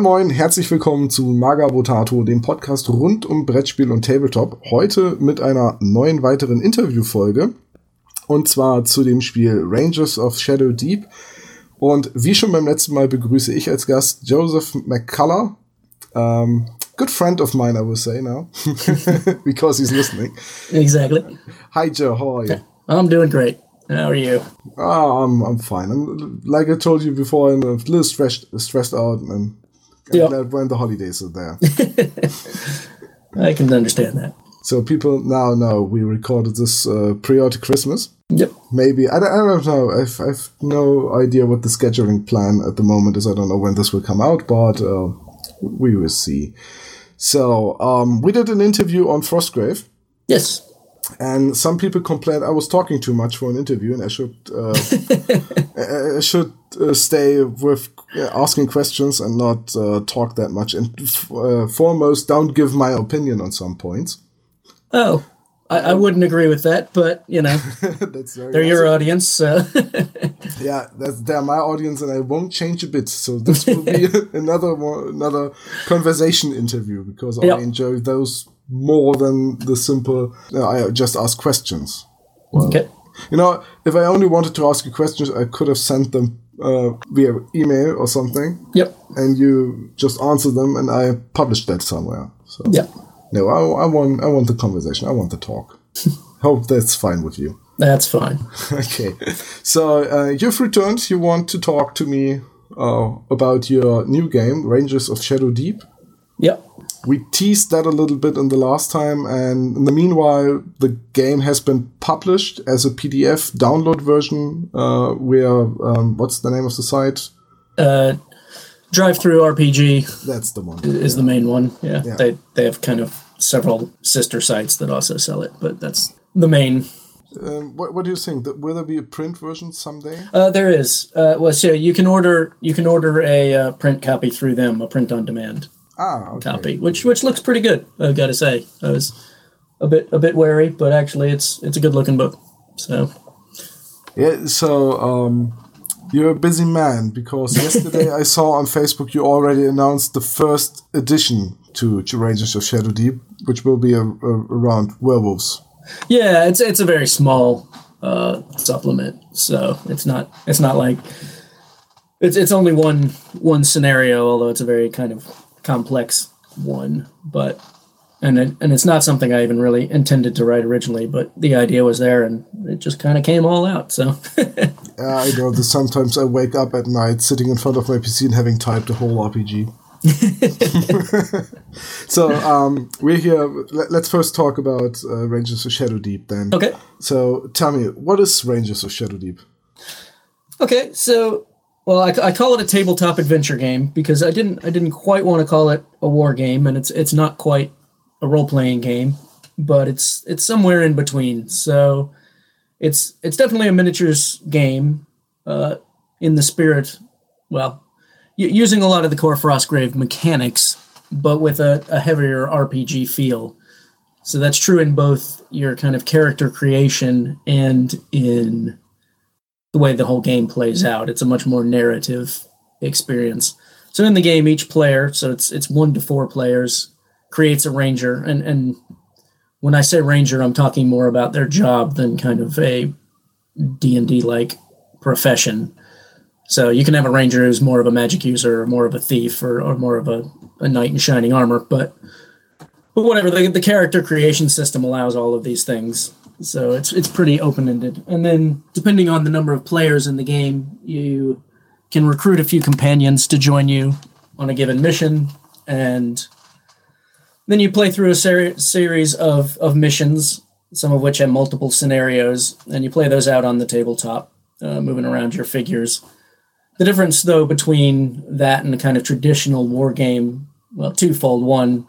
Moin Moin, herzlich willkommen zu Magabotato, dem Podcast rund um Brettspiel und Tabletop. Heute mit einer neuen weiteren Interviewfolge. Und zwar zu dem Spiel Rangers of Shadow Deep. Und wie schon beim letzten Mal begrüße ich als Gast Joseph McCullough. Um, good friend of mine, I would say now, because he's listening. Exactly. Hi, Joe. How are you? I'm doing great. How are you? Oh, I'm I'm fine. I'm, like I told you before, I'm a little stressed stressed out, and I'm Yeah. glad when the holidays are there. I can understand that. so people now know we recorded this uh, prior to Christmas. Yep. Maybe I don't, I don't know. I've I've no idea what the scheduling plan at the moment is. I don't know when this will come out, but uh, we will see. So um, we did an interview on Frostgrave. Yes. And some people complained I was talking too much for an interview, and I should uh, I should uh, stay with uh, asking questions and not uh, talk that much. And f- uh, foremost, don't give my opinion on some points. Oh, I, I wouldn't agree with that, but you know, that's very they're your audience, so yeah. That's they're my audience, and I won't change a bit. So this will be another another conversation interview because Yep. I enjoy those more than the simple. Uh, I just ask questions. okay. You know, if I only wanted to ask you questions, I could have sent them uh, via email or something, Yep. and you just answer them, and I published that somewhere. So Yep. no, I, I want I want the conversation. I want the talk. Hope that's fine with you. That's fine. Okay, so uh, you've returned. You want to talk to me uh, about your new game, Rangers of Shadow Deep. Yep. We teased that a little bit in the last time, and in the meanwhile, the game has been published as a PDF download version. Uh, where um, what's the name of the site? Uh, DriveThruRPG That's the one. is the main one. Yeah. Yeah. They they have kind of several sister sites that also sell it, but that's the main. Um, what, what do you think? Will there be a print version someday? Uh, there is. Uh, well, so you can order you can order a uh, print copy through them, a print on demand Ah, okay. copy, which which looks pretty good. I've got to say, I was a bit a bit wary, but actually, it's it's a good looking book. So Yeah. So um, you're a busy man because yesterday I saw on Facebook you already announced the first edition to, to Rangers of Shadow Deep, which will be a, a, around werewolves. yeah, it's it's a very small uh, supplement, so it's not it's not like it's it's only one one scenario, although it's a very kind of complex one, but. And it, and it's not something I even really intended to write originally, but the idea was there, and it just kind of came all out. So Yeah, I know that sometimes I wake up at night sitting in front of my PC and having typed a whole RPG. so um, we're here. Let, let's first talk about uh, Rangers of Shadow Deep then. okay, So tell me, what is Rangers of Shadow Deep? Okay, so well, I, I call it a tabletop adventure game because I didn't I didn't quite want to call it a war game, and it's it's not quite a role playing game, but it's it's somewhere in between. So it's it's definitely a miniatures game, uh, in the spirit, well, using a lot of the core Frostgrave mechanics, but with a, a heavier RPG feel. So that's true in both your kind of character creation and in the way the whole game plays out. It's a much more narrative experience. So in the game, each player, so it's it's one to four players, creates a ranger, and and when I say ranger, I'm talking more about their job than kind of a D and D like profession. So you can have a ranger who's more of a magic user, or more of a thief, or, or more of a, a knight in shining armor, but but whatever the, the character creation system allows all of these things so it's it's pretty open ended and then depending on the number of players in the game you can recruit a few companions to join you on a given mission. And then you play through a ser- series of of missions some of which have multiple scenarios and you play those out on the tabletop uh, moving around your figures. The difference though between that and a kind of traditional war game well twofold. One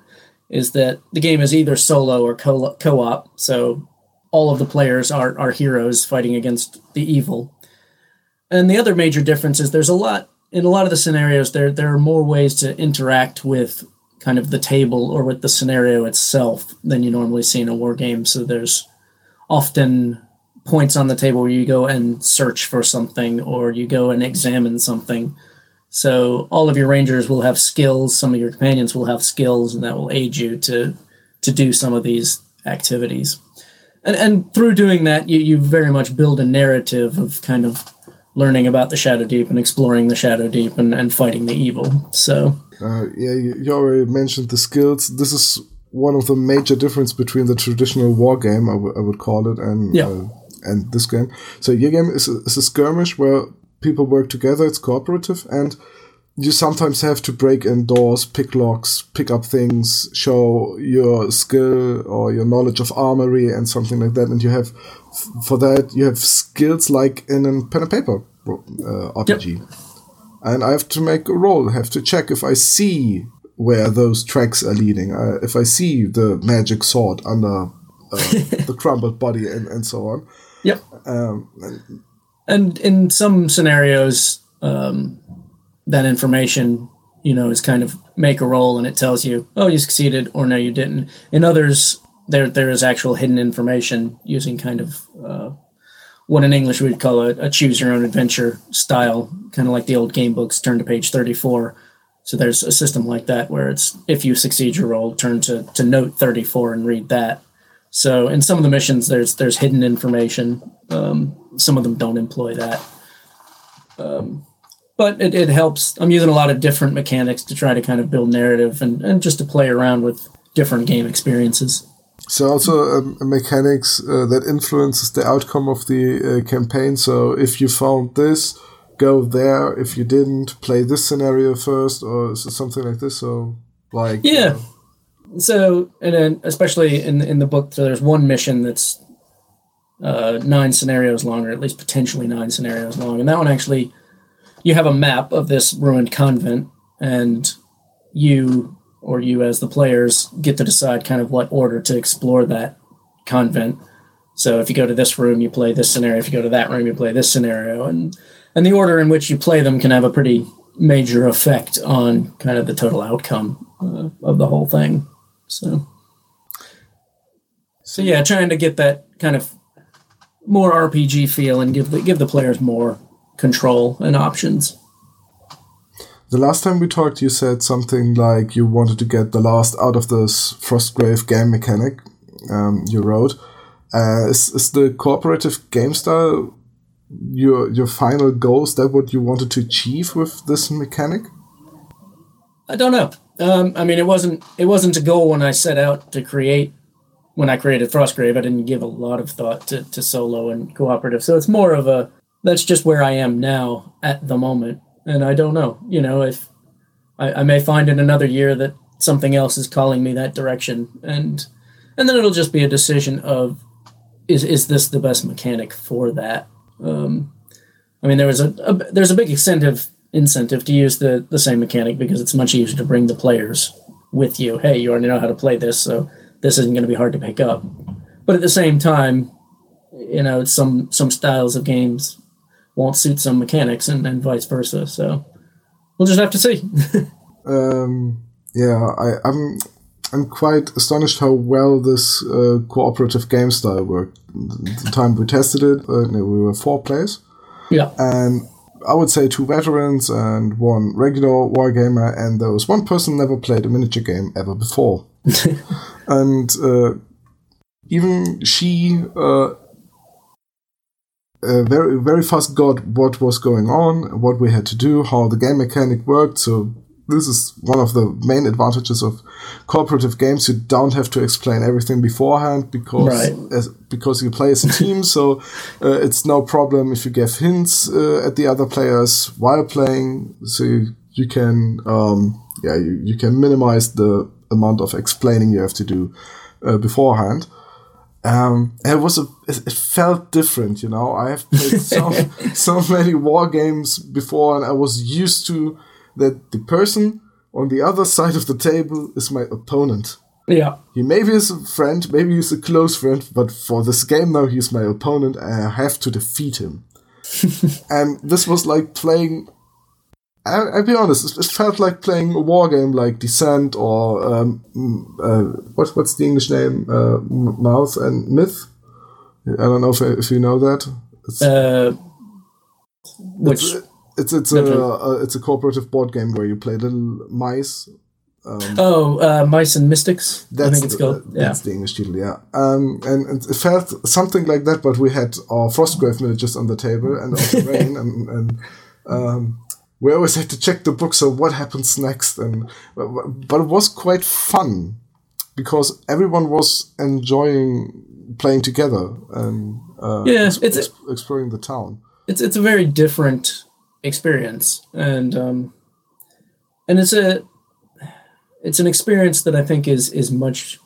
is that the game is either solo or co- co-op so all of the players are, are heroes fighting against the evil and the other major difference is there's a lot in a lot of the scenarios there there are more ways to interact with kind of the table or with the scenario itself than you normally see in a war game so there's often points on the table where you go and search for something or you go and examine something So all of your rangers will have skills. Some of your companions will have skills, and that will aid you to to do some of these activities. And and through doing that, you you very much build a narrative of kind of learning about the Shadow Deep and exploring the Shadow Deep and, and fighting the evil. So uh, yeah, you, you already mentioned the skills. This is one of the major difference between the traditional war game, I, w- I would call it, and yeah. uh, and this game. So your game is a, is a skirmish where people work together. It's cooperative, and you sometimes have to break in doors, pick locks, pick up things, show your skill or your knowledge of armory and something like that. And you have, for that, you have skills like in a pen and paper uh, RPG. Yep. And I have to make a roll, have to check if I see where those tracks are leading, uh, if I see the magic sword under uh, the crumbled body and, and so on. Yep. Um, and, and in some scenarios, um, that information, you know, is kind of make a roll and it tells you, oh, you succeeded or no, you didn't. In others, there there is actual hidden information using kind of uh, what in English we'd call a, a choose your own adventure style, kind of like the old game books. Turn to page thirty four. So there's a system like that where it's if you succeed your roll, turn to, to note 34 and read that. So in some of the missions, there's there's hidden information. Um, some of them don't employ that. Um, but it, it helps. I'm using a lot of different mechanics to try to kind of build narrative and, and just to play around with different game experiences. So also um, mechanics uh, that influences the outcome of the uh, campaign. So if you found this, go there. If you didn't, play this scenario first, or something like this. So like yeah. so and then especially in in the book, so there's one mission that's uh, nine scenarios long, or at least potentially nine scenarios long, and that one actually you have a map of this ruined convent, and you or you as the players get to decide kind of what order to explore that convent. So if you go to this room, you play this scenario. If you go to that room, you play this scenario, and and the order in which you play them can have a pretty major effect on kind of the total outcome uh, of the whole thing. So, so yeah, trying to get that kind of more RPG feel and give the give the players more control and options. The last time we talked, you said something like you wanted to get the last out of this Frostgrave game mechanic um, you wrote. Uh, is, is the cooperative game style your your final goal? Is that what you wanted to achieve with this mechanic? I don't know. Um, I mean, it wasn't it wasn't a goal when I set out to create. When I created Frostgrave, I didn't give a lot of thought to, to solo and cooperative. So it's more of a that's just where I am now at the moment. And I don't know, you know, if I, I may find in another year that something else is calling me that direction. And and then it'll just be a decision of is is this the best mechanic for that? Um, I mean, there was a, a, there's a big incentive incentive to use the the same mechanic because it's much easier to bring the players with you. Hey, you already know how to play this, so this isn't going to be hard to pick up. But at the same time, you know, some some styles of games won't suit some mechanics and, and vice versa. So we'll just have to see. um, yeah, I, I'm I'm quite astonished how well this uh, cooperative game style worked. The time we tested it, uh, we were four players. Yeah. And I would say two veterans and one regular wargamer, and there was one person never played a miniature game ever before. and uh, even she uh, uh, very very fast got what was going on, what we had to do, how the game mechanic worked. So this is one of the main advantages of cooperative games. You don't have to explain everything beforehand because right. as, because you play as a team. so uh, it's no problem if you give hints uh, at the other players while playing. So you, you can um, yeah you, you can minimize the amount of explaining you have to do uh, beforehand. Um, it was a, it felt different, you know. I have played so so many war games before, and I was used to that the person on the other side of the table is my opponent. Yeah, he maybe is a friend, maybe he's a close friend, but for this game now, he's my opponent, and I have to defeat him. and this was like playing I, will be honest, it felt like playing a war game like Descent or um, uh, what, what's the English name? Uh, Mouth and Myth. I don't know if, if you know that. It's, uh, which it's, It's it's a, a it's a cooperative board game where you play little mice. Um, oh, uh, Mice and Mystics. That's I think it's the, called. Yeah. That's the English title, yeah. Um, and, and, it felt something like that, but we had our Frostgrave miniatures on the table and also rain, and, and um, we always had to check the book. So what happens next? And but it was quite fun because everyone was enjoying playing together and uh, yeah, it's ex- exploring the town. It's it's a very different experience, and um, and it's a it's an experience that I think is is much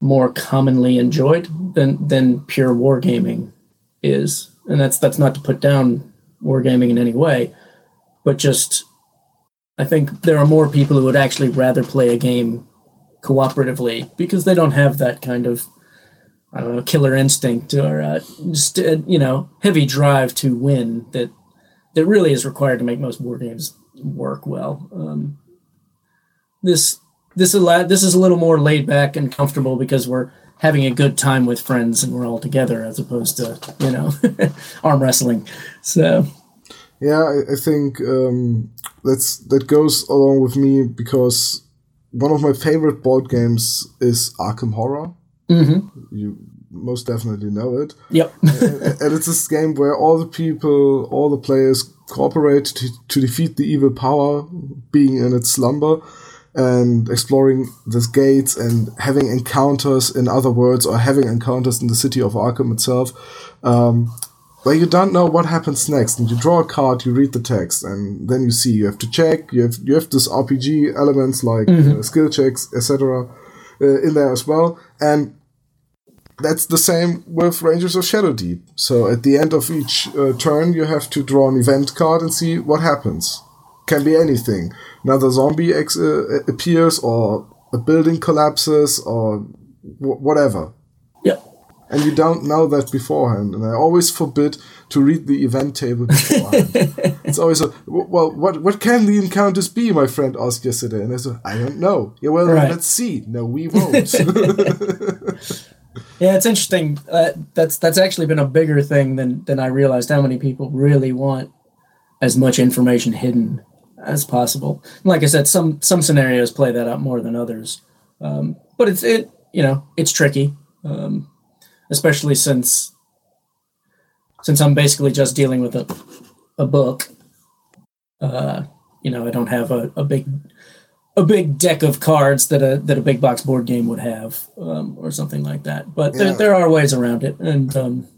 more commonly enjoyed than than pure wargaming is, and that's that's not to put down wargaming in any way, but just I think there are more people who would actually rather play a game cooperatively because they don't have that kind of I don't know killer instinct or uh, just uh, you know heavy drive to win that that really is required to make most war games work well. Um, this this a this is a little more laid back and comfortable because we're having a good time with friends and we're all together as opposed to you know arm wrestling. So yeah, I, I think um, that's that goes along with me because one of my favorite board games is Arkham Horror. Mm-hmm. You most definitely know it. Yep. and, and it's this game where all the people, all the players cooperate to, to defeat the evil power being in its slumber and exploring these gates and having encounters in other worlds or having encounters in the city of Arkham itself. Um, where you don't know what happens next, and you draw a card, you read the text, and then you see you have to check. You have you have this RPG elements like mm-hmm. uh, skill checks, etc., uh, in there as well, and that's the same with Rangers of Shadow Deep. So at the end of each uh, turn, you have to draw an event card and see what happens. Can be anything. Another zombie ex- uh, appears, or a building collapses, or w- whatever. And you don't know that beforehand. And I always forbid to read the event table beforehand. it's always a, well, what what can the encounters be? My friend asked yesterday, and I said, I don't know. Yeah, well, right. let's see. No, we won't. Yeah, it's interesting. Uh, that's that's actually been a bigger thing than than I realized. How many people really want as much information hidden as possible. like I said, some some scenarios play that out more than others, um, but it's it you know it's tricky, um, especially since since I'm basically just dealing with a a book. Uh, you know, I don't have a, a big a big deck of cards that a that a big box board game would have, um, or something like that. But yeah. there, there are ways around it, and um,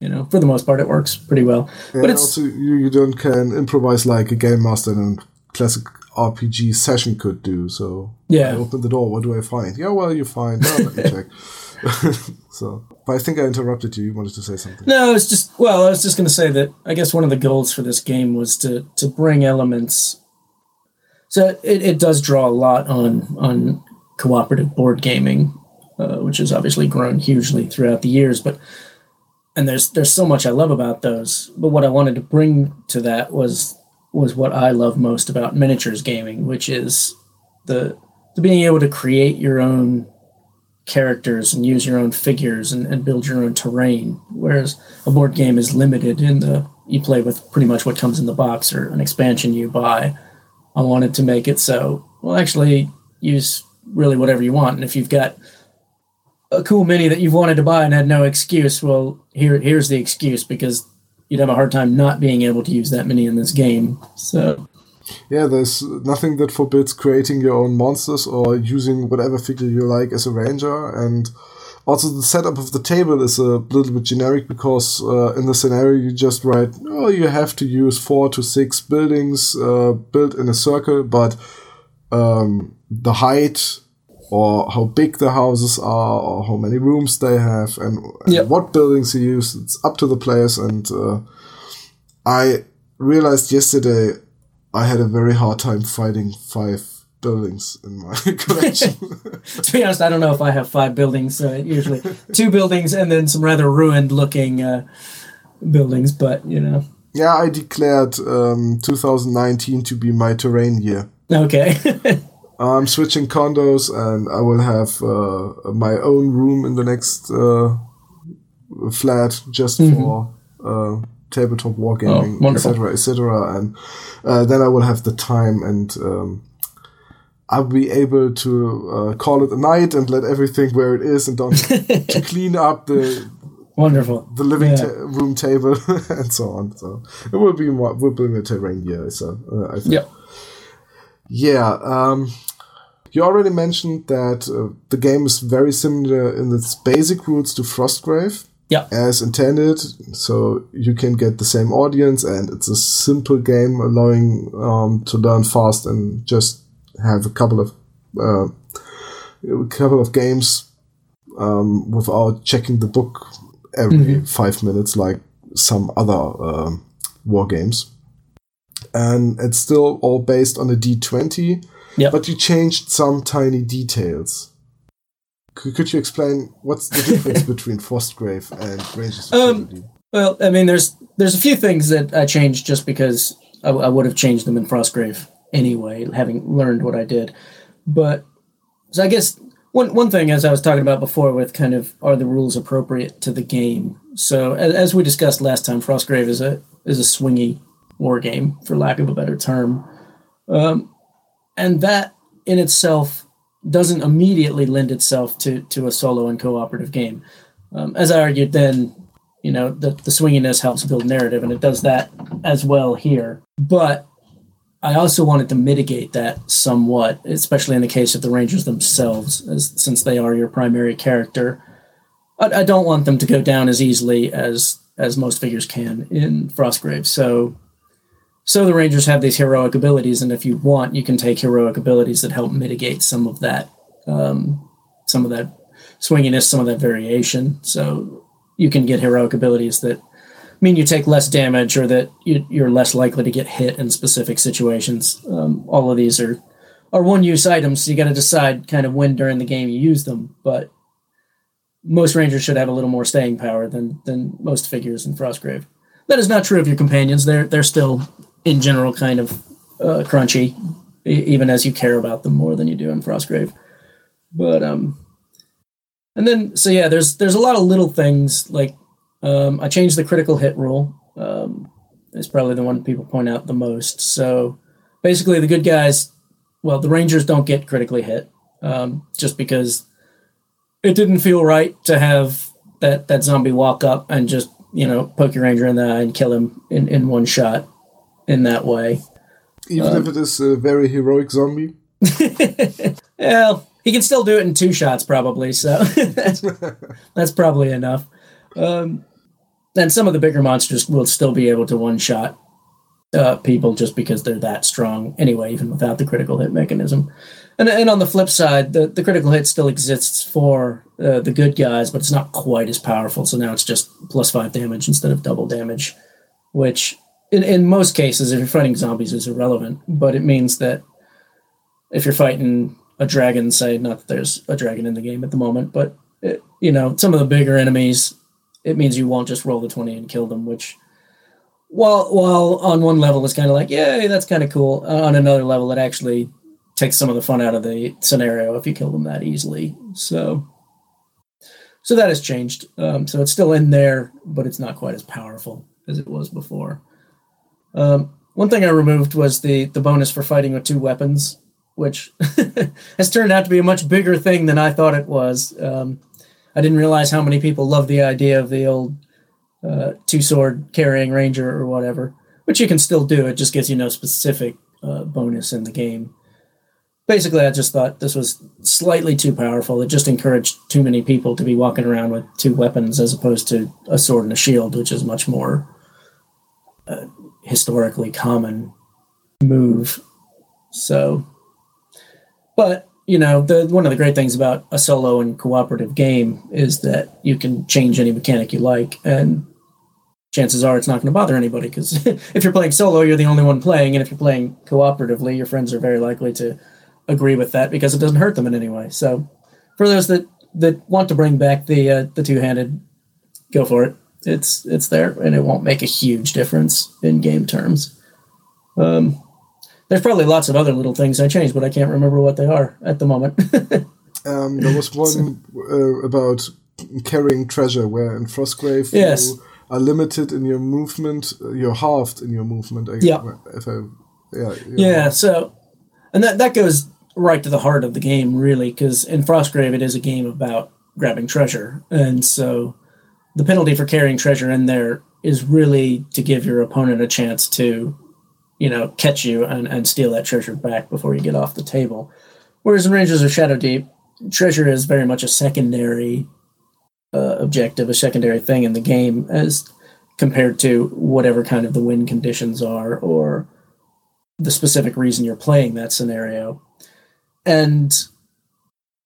you know, for the most part, it works pretty well. Yeah, but it's also you, you don't can improvise like a game master in a classic RPG session could do. So yeah, I open the door. What do I find? Yeah, well, you find. Oh, let me check. so, but I think I interrupted you. You wanted to say something. No, it's just well, I was just going to say that I guess one of the goals for this game was to to bring elements so it, it does draw a lot on on cooperative board gaming, uh, which has obviously grown hugely throughout the years. But and there's there's so much I love about those. But what I wanted to bring to that was was what I love most about miniatures gaming, which is the, the being able to create your own characters and use your own figures and, and build your own terrain. Whereas a board game is limited in the you play with pretty much what comes in the box or an expansion you buy. I wanted to make it so well actually use really whatever you want. And if you've got a cool mini that you've wanted to buy and had no excuse, well here here's the excuse because you'd have a hard time not being able to use that mini in this game. So yeah, there's nothing that forbids creating your own monsters or using whatever figure you like as a ranger and also, the setup of the table is a little bit generic because uh, in the scenario you just write, oh, you have to use four to six buildings uh, built in a circle, but um, the height or how big the houses are or how many rooms they have and, and yep. what buildings you use, it's up to the players. And uh, I realized yesterday I had a very hard time fighting five buildings in my collection. to be honest, I don't know if I have five buildings. Uh, usually two buildings and then some rather ruined looking uh, buildings, but you know. Yeah, I declared um, 2019 to be my terrain year. Okay. I'm switching condos and I will have uh, my own room in the next uh, flat just mm-hmm. for uh, tabletop wargaming, Oh, wonderful. etc., etc. And uh, then I will have the time and um, I'll be able to uh, call it a night and let everything where it is and don't to clean up the Wonderful. the living Yeah. ta- room table and so on. So it will be more, will be a terrain year. So uh, I think. Yeah. Yeah. Um, you already mentioned that uh, the game is very similar in its basic rules to Frostgrave Yeah. as intended. So you can get the same audience, and it's a simple game allowing um, to learn fast and just have a couple of uh, a couple of games um, without checking the book every five minutes like some other um, war games. And it's still all based on a D20, Yep. but you changed some tiny details. Could, could you explain what's the difference between Frostgrave and Rangers of Um, Well, I mean, there's there's a few things that I changed just because I, I would have changed them in Frostgrave anyway, having learned what I did. But so I guess one one thing, as I was talking about before, with kind of are the rules appropriate to the game? So as, as we discussed last time, Frostgrave is a is a swingy war game, for lack of a better term, um, and that in itself doesn't immediately lend itself to to a solo and cooperative game. Um, as I argued then, you know the, the swinginess helps build narrative and it does that as well here. But i also wanted to mitigate that somewhat especially in the case of the rangers themselves as since they are your primary character. I, I don't want them to go down as easily as as most figures can in frostgrave. So so the rangers have these heroic abilities and if you want you can take heroic abilities that help mitigate some of that um, some of that swinginess some of that variation so you can get heroic abilities that mean you take less damage or that you, you're less likely to get hit in specific situations. Um, all of these are are one use items, so you got to decide kind of when during the game you use them. But most rangers should have a little more staying power than than most figures in Frostgrave. That is not true of your companions. They're they're still in general kind of uh, crunchy, even as you care about them more than you do in Frostgrave. But um, and then so yeah, there's there's a lot of little things like um, I changed the critical hit rule. Um, it's probably the one people point out the most. So basically, the good guys, well, the Rangers don't get critically hit um, just because it didn't feel right to have that that zombie walk up and just you know poke your ranger in the eye and kill him in, in one shot in that way. Even if it is a very heroic zombie. Well, he can still do it in two shots, probably. So that's, that's probably enough. Um, and some of the bigger monsters will still be able to one shot uh, people just because they're that strong anyway, even without the critical hit mechanism. And, and on the flip side, the, the critical hit still exists for uh, the good guys, but it's not quite as powerful. So now it's just plus five damage instead of double damage, which in, in most cases, if you're fighting zombies, is irrelevant. But it means that if you're fighting a dragon, say, not that there's a dragon in the game at the moment, but it, you know, some of the bigger enemies, it means you won't just roll the 20 and kill them, which while while on one level it's kind of like, yay, that's kind of cool. Uh, on another level, it actually takes some of the fun out of the scenario if you kill them that easily. So so that has changed. Um, so it's still in there, but it's not quite as powerful as it was before. Um, one thing I removed was the the bonus for fighting with two weapons, which has turned out to be a much bigger thing than I thought it was. Um, I didn't realize how many people love the idea of the old uh, two sword carrying ranger or whatever, which you can still do. It just gives you no specific uh, bonus in the game. Basically, I just thought this was slightly too powerful. It just encouraged too many people to be walking around with two weapons as opposed to a sword and a shield, which is much more uh, historically common move. So, but you know, the one of the great things about a solo and cooperative game is that you can change any mechanic you like, and chances are it's not going to bother anybody because if you're playing solo, you're the only one playing, and if you're playing cooperatively, your friends are very likely to agree with that because it doesn't hurt them in any way. So, for those that that want to bring back the uh, the two handed, go for it. It's it's there, and it won't make a huge difference in game terms. Um, there's probably lots of other little things I changed, but I can't remember what they are at the moment. Um, there was one uh, about carrying treasure, where in Frostgrave Yes. you are limited in your movement. You're halved in your movement. I, Yeah. If I, yeah. you're Yeah, so and that that goes right to the heart of the game, really, because in Frostgrave it is a game about grabbing treasure, and so the penalty for carrying treasure in there is really to give your opponent a chance to, you know, catch you and, and steal that treasure back before you get off the table. Whereas in Rangers of Shadow Deep, treasure is very much a secondary uh, objective, a secondary thing in the game, as compared to whatever kind of the win conditions are or the specific reason you're playing that scenario. And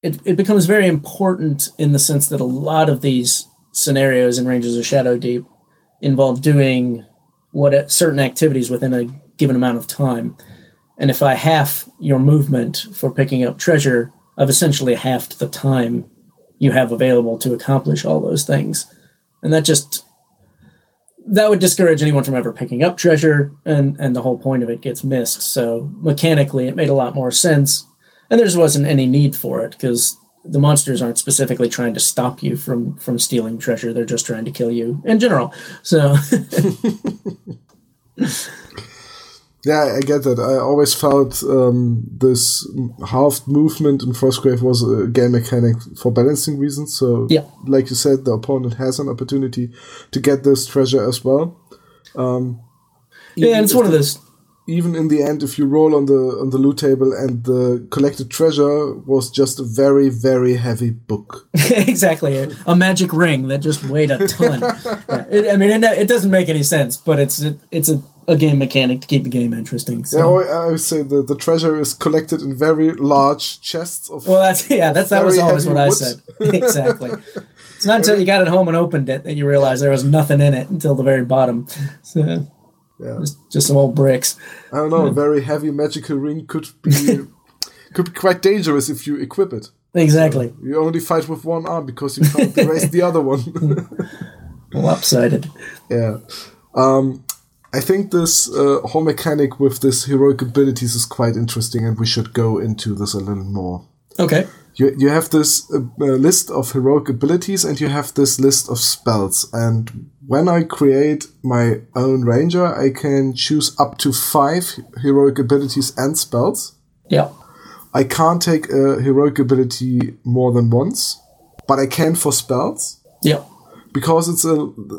it, it becomes very important in the sense that a lot of these scenarios in Rangers of Shadow Deep involve doing what uh, certain activities within a given amount of time. And if I half your movement for picking up treasure, I've essentially halved the time you have available to accomplish all those things. And that just that would discourage anyone from ever picking up treasure and and the whole point of it gets missed. So mechanically it made a lot more sense. And there just wasn't any need for it because the monsters aren't specifically trying to stop you from from stealing treasure. They're just trying to kill you in general. So Yeah, I get that. I always felt um, this halved movement in Frostgrave was a game mechanic for balancing reasons. So, Yeah. like you said, the opponent has an opportunity to get this treasure as well. Um, yeah, it's one of those Even in the end, if you roll on the on the loot table and the collected treasure was just a very very heavy book. exactly a, a magic ring that just weighed a ton. Yeah, it, I mean, it, it doesn't make any sense, but it's it's a, a game mechanic to keep the game interesting. So. Yeah, I would say the the treasure is collected in very large chests of. Well, that's yeah. That's that was always what I said. exactly. It's not until you got it home and opened it that you realize there was nothing in it until the very bottom. So yeah. just, just some old bricks. I don't know. A very heavy magical ring could be could be quite dangerous if you equip it. Exactly. You only fight with one arm because you can't raise the other one. Lopsided. yeah. Um, I think this uh, whole mechanic with this heroic abilities is quite interesting, and we should go into this a little more. Okay. You, you have this uh, uh, list of heroic abilities, and you have this list of spells. And when I create my own ranger, I can choose up to five heroic abilities and spells. Yeah. I can't take a heroic ability more than once, but I can for spells Yeah. because it's a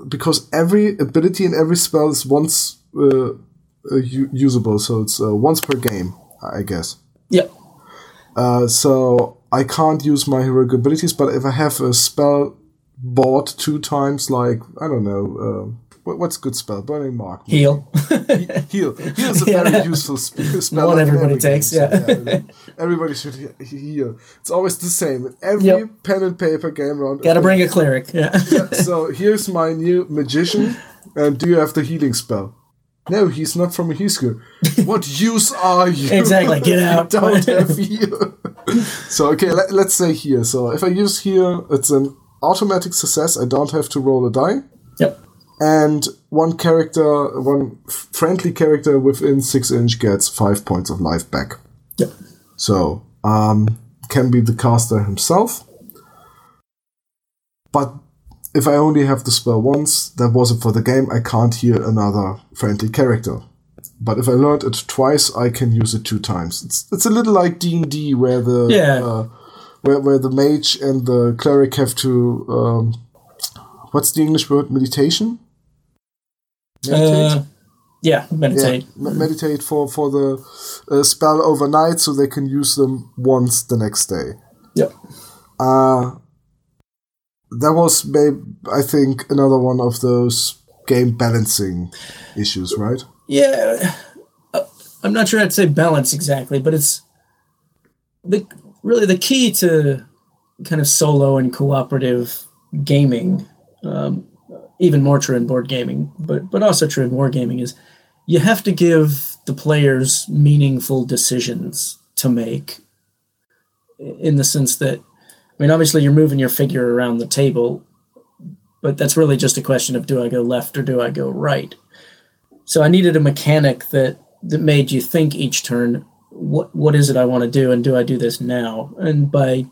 because every ability and every spell is once uh, uh, usable, so it's uh, once per game, I guess. Yeah. Uh, so I can't use my heroic abilities, but if I have a spell bought two times, like I don't know, uh, what, what's a good spell? Burning Mark. Heal. Heal. Heal is a very Yeah. useful sp- spell. One everybody every takes, game, so, yeah. everybody should he- heal. It's always the same. Every Yep. pen and paper game round. Got to bring a cleric. Yeah. so here's my new magician. And do you have the healing spell? No, he's not from a school. What use are you? Exactly, get out. Don't have heal. so okay, let, let's say here. So if I use here, it's an automatic success. I don't have to roll a die. yep. And one character, one friendly character within six inch gets five points of life back. Yep. So, um, can be the caster himself. But if I only have the spell once, that was it for the game. I can't heal another friendly character. But if I learned it twice, I can use it two times. It's it's a little like D and D, where the Yeah. uh, where where the mage and the cleric have to um, what's the English word? Meditation. Uh, yeah. Meditate. Yeah, me- meditate for for the uh, spell overnight, so they can use them once the next day. Yep. Uh that was, maybe, I think, another one of those game balancing issues, right? Yeah, uh, I'm not sure I'd say balance exactly, but it's the really the key to kind of solo and cooperative gaming. Um, even more true in board gaming, but but also true in wargaming is you have to give the players meaningful decisions to make. In the sense that, I mean, obviously you're moving your figure around the table, but that's really just a question of do I go left or do I go right. So I needed a mechanic that that made you think each turn, what what is it I want to do, and do I do this now? And by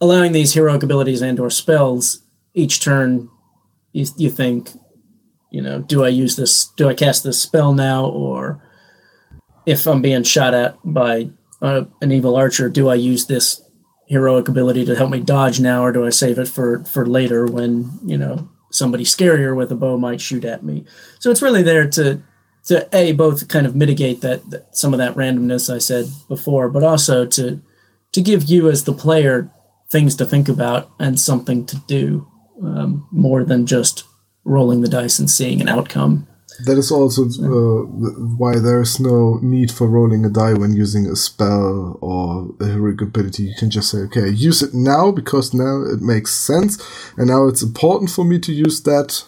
allowing these heroic abilities and or spells, each turn you, you think, you know, do I use this? Do I cast this spell now, or if I'm being shot at by uh, an evil archer, do I use this heroic ability to help me dodge now, or do I save it for for later when you know somebody scarier with a bow might shoot at me? So it's really there to to a both kind of mitigate that, that some of that randomness I said before, but also to to give you as the player things to think about and something to do um, more than just rolling the dice and seeing an outcome. That is also uh, why there's no need for rolling a die when using a spell or a heroic ability. You can just say, okay, use it now because now it makes sense, and now it's important for me to use that,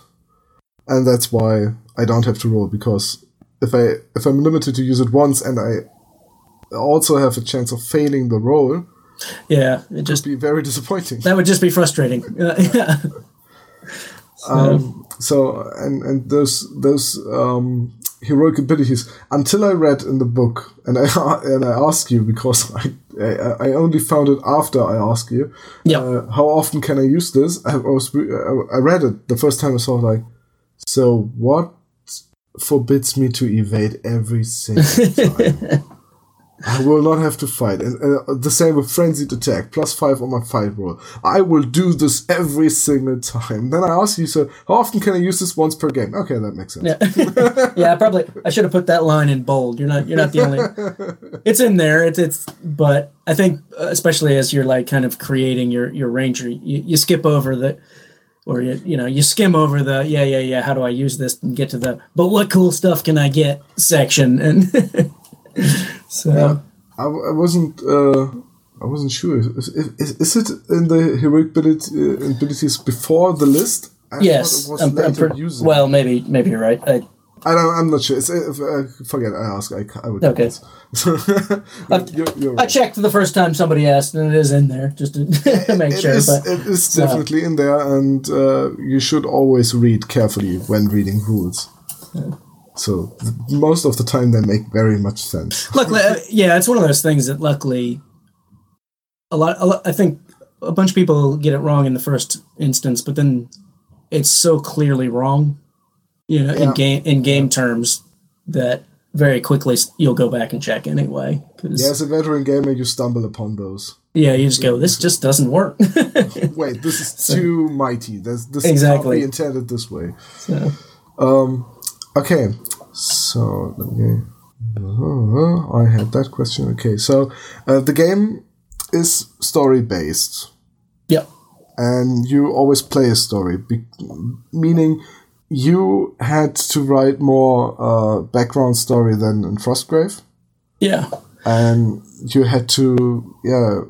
and that's why I don't have to roll because if I if I'm limited to use it once and I also have a chance of failing the roll, yeah, it just be very disappointing. That would just be frustrating. Yeah. So. Um, so and and those those um, heroic abilities until I read in the book and I and I ask you because I I, I only found it after I asked you. Yeah. Uh, how often can I use this? I was I read it the first time I saw it like. So what forbids me to evade every single time? I will not have to fight. And uh, the same with frenzied attack, plus five on my fight roll. I will do this every single time. Then I ask you, so how often can I use this once per game? Okay, that makes sense. Yeah, yeah. Probably I should have put that line in bold. You're not. You're not the only. It's in there. It's it's. But I think especially as you're like kind of creating your your ranger, you, you skip over the. Or you, you know you skim over the yeah yeah yeah how do I use this and get to the but what cool stuff can I get section and so yeah, I, I wasn't. Uh, I wasn't sure. Is, is, is, it in the heroic uh, abilities before the list? I yes. I'm, I'm per- well, maybe maybe you're right. I, I don't, I'm not sure. It's, uh, forget. I ask. I, I would. Okay. you're, you're right. I checked the first time somebody asked, and it is in there just to make it sure. Is, but, it is so. definitely in there, and uh, you should always read carefully when reading rules. Yeah. So most of the time, they make very much sense. luckily, uh, yeah, it's one of those things that luckily, a lot, a lot. I think a bunch of people get it wrong in the first instance, but then it's so clearly wrong, you know, yeah. in game in game terms that very quickly you'll go back and check anyway. Yeah, as a veteran gamer, you stumble upon those. Yeah, you just go, this just doesn't work. Wait, this is so, too mighty. This, this exactly. is not intended this way. So. Um, Okay, so let me. Uh, I had that question. Okay, so uh, the game is story based. Yeah. And you always play a story, be- meaning you had to write more uh, background story than in Frostgrave. Yeah. And you had to, yeah,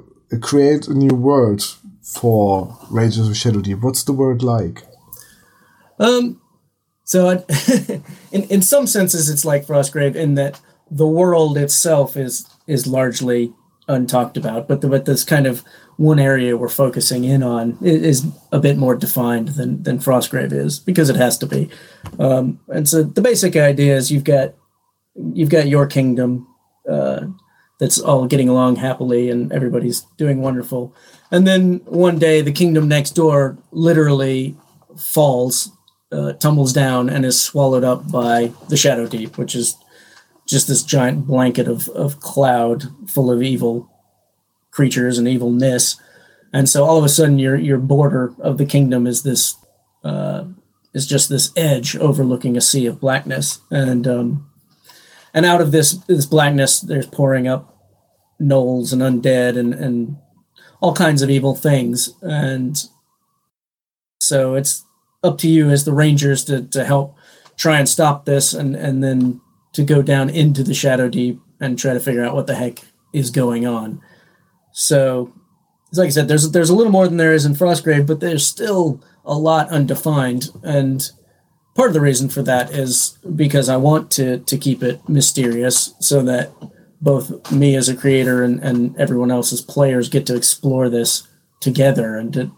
create a new world for Rangers of Shadow Deep. What's the word like? Um, so, in in some senses, it's like Frostgrave in that the world itself is is largely untalked about, but the, but this kind of one area we're focusing in on is, a bit more defined than than Frostgrave is because it has to be. Um, and so the basic idea is you've got you've got your kingdom uh, that's all getting along happily and everybody's doing wonderful, and then one day the kingdom next door literally falls uh, tumbles down and is swallowed up by the Shadow Deep, which is just this giant blanket of, of cloud full of evil creatures and evilness. And so all of a sudden, your your border of the kingdom is this uh, is just this edge overlooking a sea of blackness, and um, and out of this this blackness, there's pouring up gnolls and undead and and all kinds of evil things, and so it's up to you as the Rangers to, to help try and stop this and, and then to go down into the Shadow Deep and try to figure out what the heck is going on. So, like I said, there's there's a little more than there is in Frostgrave, but there's still a lot undefined. And part of the reason for that is because I want to to keep it mysterious so that both me as a creator and, and everyone else as players get to explore this together and to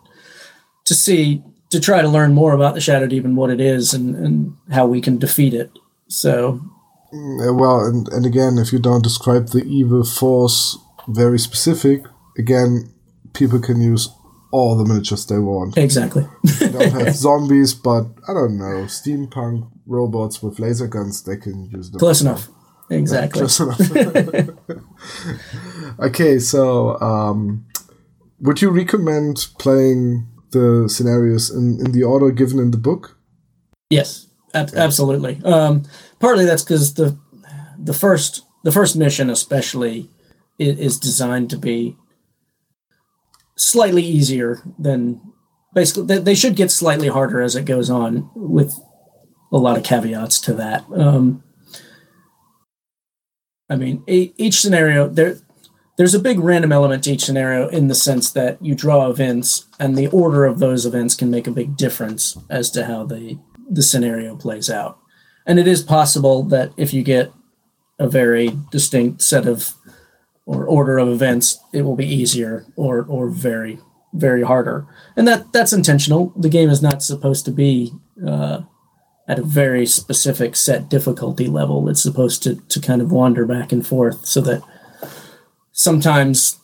to see to try to learn more about the Shadow Deep and what it is and, and how we can defeat it. So, mm, well, and, and again, if you don't describe the evil force very specific, again, people can use all the miniatures they want. Exactly. they don't have zombies, but I don't know, steampunk robots with laser guns, they can use them. Close enough. Exactly. Close enough. okay, so um, would you recommend playing the scenarios in, in the order given in the book? Yes, ab- absolutely. Um, partly that's because the the first the first mission especially is, is designed to be slightly easier than basically they, should get slightly harder as it goes on with a lot of caveats to that. Um, i mean each scenario there there's a big random element to each scenario in the sense that you draw events and the order of those events can make a big difference as to how the the scenario plays out. And it is possible that if you get a very distinct set of or order of events, it will be easier or or very very harder, and that that's intentional. The game is not supposed to be uh, at a very specific set difficulty level. It's supposed to to kind of wander back and forth, so that sometimes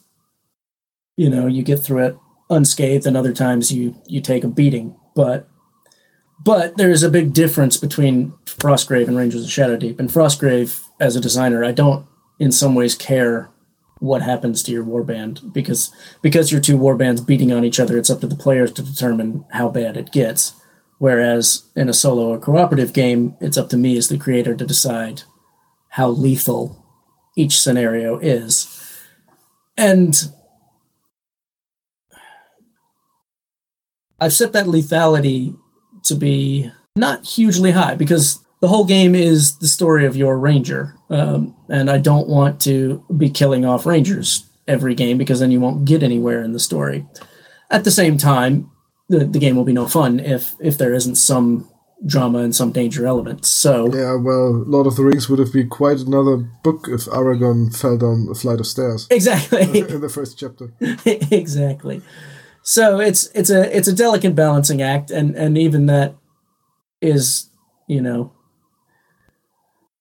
you know you get through it unscathed, and other times you you take a beating. But but there is a big difference between Frostgrave and Rangers of Shadow Deep. And Frostgrave, as a designer, I don't in some ways care what happens to your warband because because your two warbands beating on each other, it's up to the players to determine how bad it gets. Whereas in a solo or cooperative game, it's up to me as the creator to decide how lethal each scenario is. And I've set that lethality to be not hugely high because the whole game is the story of your ranger. Um, and I don't want to be killing off rangers every game because then you won't get anywhere in the story. At the same time, the, the game will be no fun if if there isn't some drama and some danger elements. So yeah, well, Lord of the Rings would have been quite another book if Aragorn fell down a flight of stairs. Exactly in the first chapter. exactly. So it's it's a it's a delicate balancing act, and and even that is you know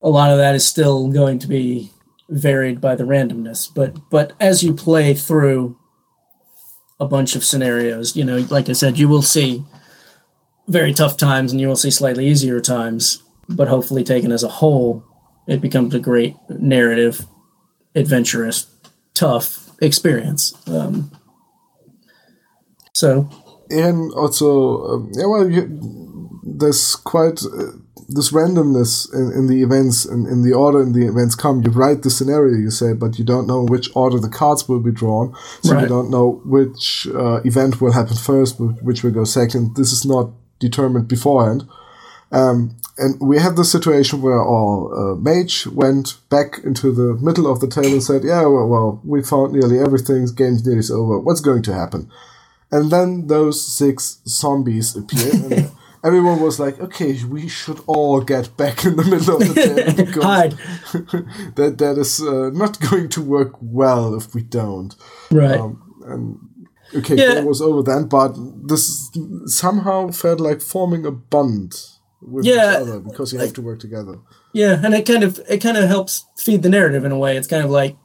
a lot of that is still going to be varied by the randomness but but as you play through a bunch of scenarios you know like i said you will see very tough times and you will see slightly easier times but hopefully taken as a whole it becomes a great narrative adventurous tough experience. Um, so. And also um, yeah well you, there's quite uh, this randomness in, in the events in, in the order in the events come you write the scenario you say but you don't know which order the cards will be drawn so right. you don't know which uh, event will happen first which will go second. This is not determined beforehand. Um, and we had the situation where our uh, mage went back into the middle of the table and said yeah well, well we found nearly everything game's nearly over what's going to happen? And then those six zombies appear everyone was like, okay, we should all get back in the middle of the table because Hide. that that is uh, not going to work well if we don't. Right. Um, and okay, yeah. that was over then, but this somehow felt like forming a bond with yeah, each other because you have to work together. Yeah, and it kind of it kind of helps feed the narrative in a way. It's kind of like,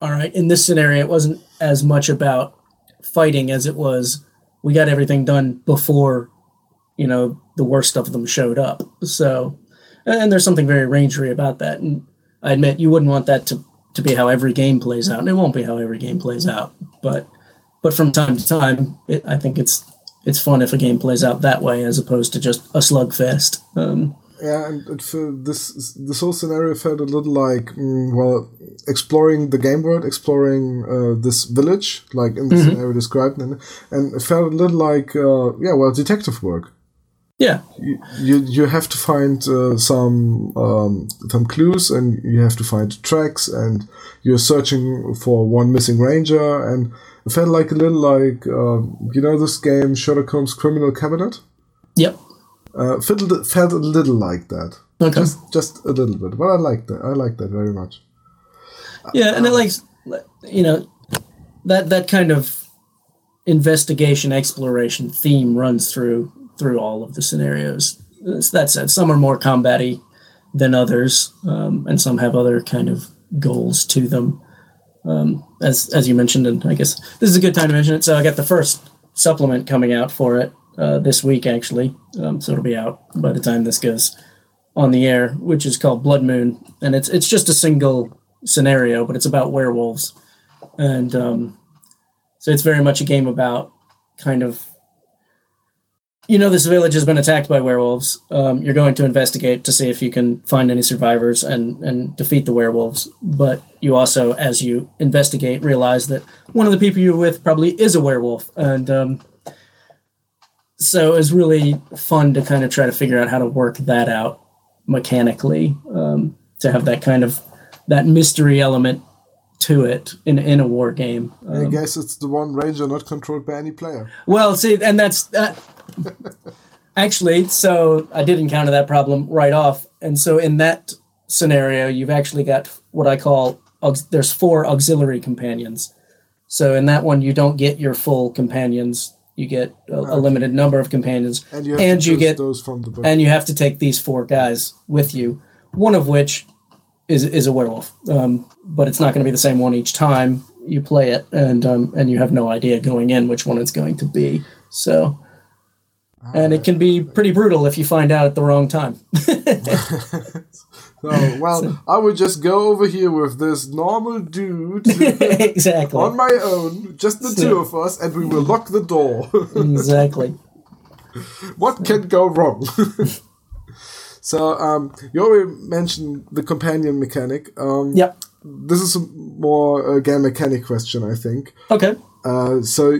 all right, in this scenario, it wasn't as much about fighting as it was we got everything done before you know the worst of them showed up so and there's something very rangery about that and i admit you wouldn't want that to to be how every game plays out and it won't be how every game plays out but but from time to time it, i think it's it's fun if a game plays out that way as opposed to just a slugfest um, yeah, and it, this this whole scenario felt a little like mm, well, exploring the game world, exploring uh, this village, like in the mm-hmm. scenario described, and and it felt a little like uh, yeah, well, detective work. Yeah, you you, have to find uh, some um, some clues, and you have to find tracks, and you're searching for one missing ranger, and it felt like a little like um, you know this game Sherlock Holmes Criminal Cabinet. Yep uh, felt, felt a little like that. Okay. Just, just a little bit. But I like that. I like that very much. Yeah, and it likes, you know, that that kind of investigation exploration theme runs through through all of the scenarios. That said, some are more combaty than others, um, and some have other kind of goals to them. um, as as you mentioned, and I guess this is a good time to mention it. So I got the first supplement coming out for it uh, this week, actually. Um, so it'll be out by the time this goes on the air, which is called Blood Moon, and it's it's just a single scenario, but it's about werewolves, and um, so it's very much a game about kind of you know this village has been attacked by werewolves. Um, you're going to investigate to see if you can find any survivors and and defeat the werewolves. But you also, as you investigate, realize that one of the people you're with probably is a werewolf, and um, so it's really fun to kind of try to figure out how to work that out mechanically um, to have that kind of that mystery element to it in in a war game. I guess it's the one ranger not controlled by any player. Well, see, and that's that. actually, so I did encounter that problem right off, and so in that scenario, you've actually got what I call there's four auxiliary companions. So in that one, you don't get your full companions. You get a, a limited number of companions, And you, have and to you get those from the book. and you have to take these four guys with you. One of which is is a werewolf, um, but it's not going to be the same one each time you play it, and um, and you have no idea going in which one it's going to be. So, and it can be pretty brutal if you find out at the wrong time. So, well, I would just go over here with this normal dude exactly. on my own, just the two of us, and we will lock the door. exactly. what can go wrong? so, um, you already mentioned the companion mechanic. Um, Yep. This is a more uh, game mechanic question, I think. Okay. Uh, so,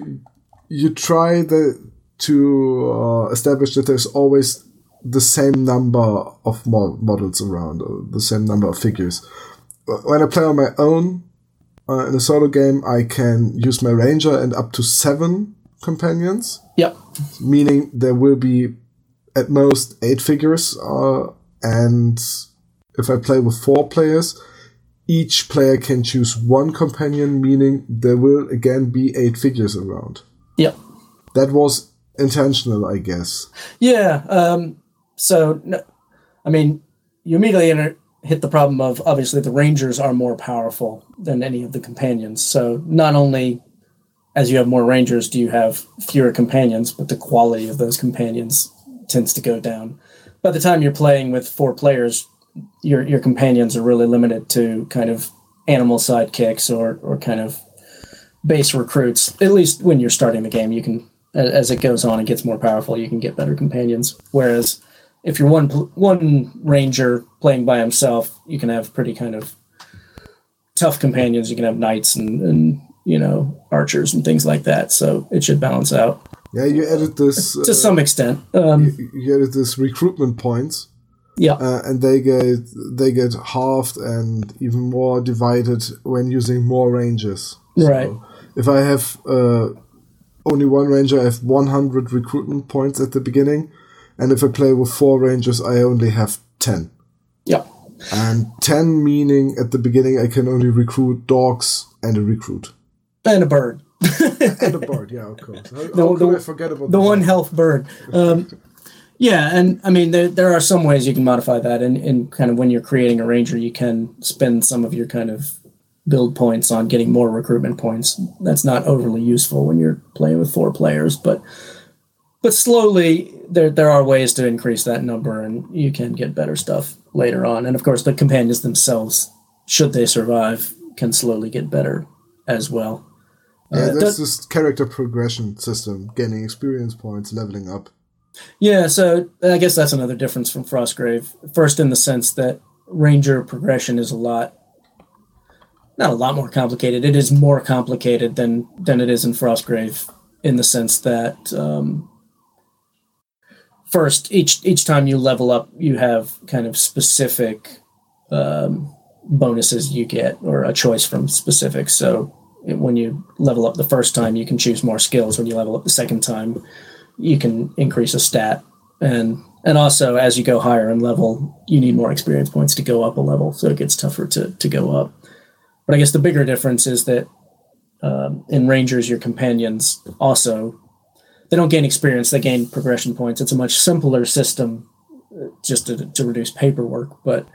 you try the, to uh, establish that there's always the same number of mo- models around, or the same number of figures. When I play on my own uh, in a solo game, I can use my ranger and up to seven companions, Yep. meaning there will be at most eight figures. Uh, and if I play with four players, each player can choose one companion, meaning there will again be eight figures around. Yep. That was intentional, I guess. Yeah. Um, so, I mean, you immediately enter, hit the problem of obviously the rangers are more powerful than any of the companions. So, not only as you have more rangers do you have fewer companions, but the quality of those companions tends to go down. By the time you're playing with four players, your your companions are really limited to kind of animal sidekicks or or kind of base recruits. At least when you're starting the game, you can as it goes on and gets more powerful, you can get better companions. Whereas if you're one one ranger playing by himself, you can have pretty kind of tough companions. You can have knights and, and you know archers and things like that. So it should balance out Yeah, you added this. to Uh, some extent. Um, you added this recruitment points, yeah, uh, and they get they get halved and even more divided when using more rangers. Right. If I have uh, only one ranger, I have 100 recruitment points at the beginning, and if I play with four rangers, I only have 10. yeah, And 10 meaning at the beginning I can only recruit dogs and a recruit. and a bird. And a bird, yeah, of course. How, The- how the- I forget about the one health bird. Um, yeah, and I mean there there are some ways you can modify that, and in kind of when you're creating a ranger, you can spend some of your kind of build points on getting more recruitment points. That's not overly useful when you're playing with four players, but but slowly there there are ways to increase that number, and you can get better stuff later on. And of course, the companions themselves, should they survive, can slowly get better as well. Yeah, Uh, there's that- this character progression system, gaining experience points, leveling up. Yeah, so I guess that's another difference from Frostgrave. First, in the sense that Ranger progression is a lot, not a lot more complicated. It is more complicated than than it is in Frostgrave, in the sense that um, first each each time you level up, you have kind of specific um, bonuses you get or a choice from specific. So when you level up the first time, you can choose more skills. When you level up the second time, you can increase a stat and and also as you go higher in level you need more experience points to go up a level so it gets tougher to, to go up but i guess the bigger difference is that um, in rangers your companions also they don't gain experience they gain progression points. It's a much simpler system uh, just to, to reduce paperwork but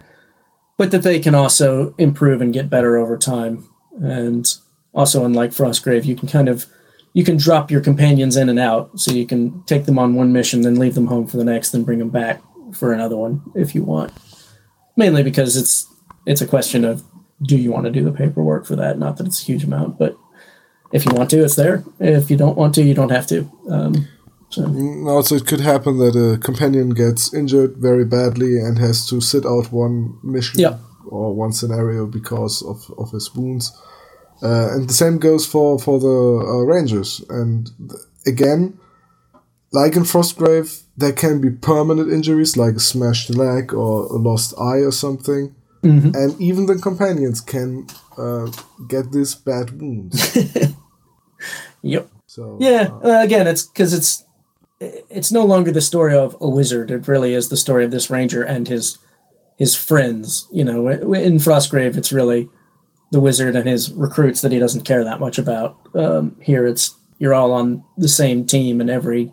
but that they can also improve and get better over time. And also unlike Frostgrave, you can kind of you can drop your companions in and out, so you can take them on one mission, then leave them home for the next, then bring them back for another one if you want. Mainly because it's it's a question of do you want to do the paperwork for that? Not that it's a huge amount, but if you want to, it's there. If you don't want to, you don't have to. Um, so. Also, it could happen that a companion gets injured very badly and has to sit out one mission Yeah. or one scenario because of, of his wounds. Uh, and the same goes for, for the uh, Rangers. And th- again, like in Frostgrave, there can be permanent injuries like a smashed leg or a lost eye or something. And even the companions can uh, get this bad wound. Yep. So Yeah. uh, Uh, again, it's because it's it's no longer the story of a wizard. It really is the story of this ranger and his his friends. You know, in Frostgrave, it's really the wizard and his recruits that he doesn't care that much about. Um, here, it's you're all on the same team, and every